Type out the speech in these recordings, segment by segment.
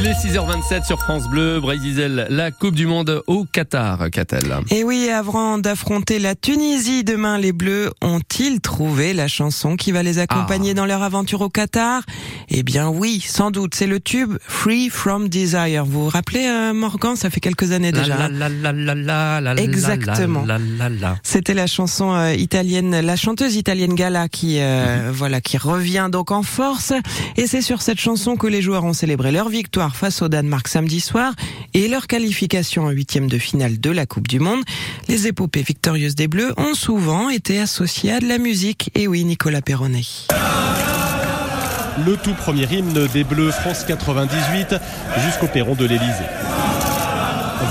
Il est 6h27 sur France Bleu, Brésil, la Coupe du Monde au Qatar, Catel. Et oui, avant d'affronter la Tunisie demain, les Bleus ont-ils trouvé la chanson qui va les accompagner Ah. dans leur aventure au Qatar? Eh bien oui, sans doute, c'est le tube Free From Desire. Vous vous rappelez, euh, Morgan, ça fait quelques années déjà. La, la, la, Exactement. C'était la chanson euh, italienne, la chanteuse italienne Gala qui euh, voilà qui revient donc en force et c'est sur cette chanson que les joueurs ont célébré leur victoire face au Danemark samedi soir et leur qualification en huitième de finale de la Coupe du Monde. Les épopées victorieuses des Bleus ont souvent été associées à de la musique et oui Nicolas Perronnet. le tout premier hymne des Bleus France 98 jusqu'au perron de l'Elysée.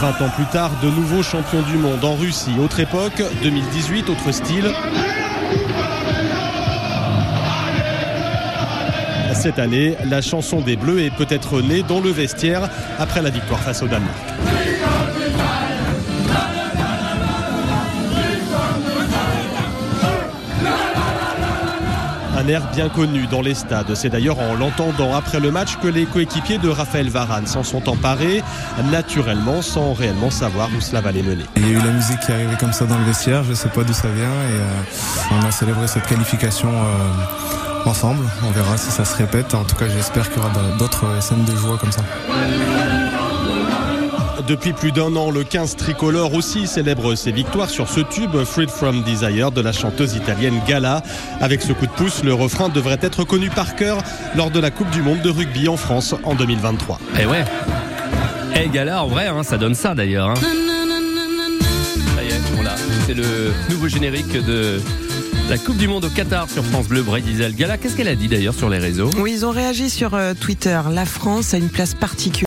20 ans plus tard, de nouveaux champions du monde en Russie, autre époque, 2018, autre style. Cette année, la chanson des Bleus est peut-être née dans le vestiaire après la victoire face au Danemark. Un air bien connu dans les stades. C'est d'ailleurs en l'entendant après le match que les coéquipiers de Raphaël Varane s'en sont emparés, naturellement, sans réellement savoir où cela va les mener. Il y a eu la musique qui est arrivée comme ça dans le vestiaire, je sais pas d'où ça vient et euh, on a célébré cette qualification euh, ensemble. On verra si ça se répète. En tout cas, j'espère qu'il y aura d'autres scènes de joie comme ça. Depuis plus d'un an, le 15 tricolore aussi célèbre ses victoires sur ce tube Freed from Desire de la chanteuse italienne Gala. Avec ce coup de pouce, le refrain devrait être connu par cœur lors de la Coupe du Monde de rugby en France en 2023. Eh ouais. Eh Gala, en vrai, hein, ça donne ça d'ailleurs. Hein. Ça y est, voilà. C'est le nouveau générique de la Coupe du Monde au Qatar sur France Bleu, Brésil. Gala, qu'est-ce qu'elle a dit d'ailleurs sur les réseaux? Oui, ils ont réagi sur euh, Twitter. La France a une place particulière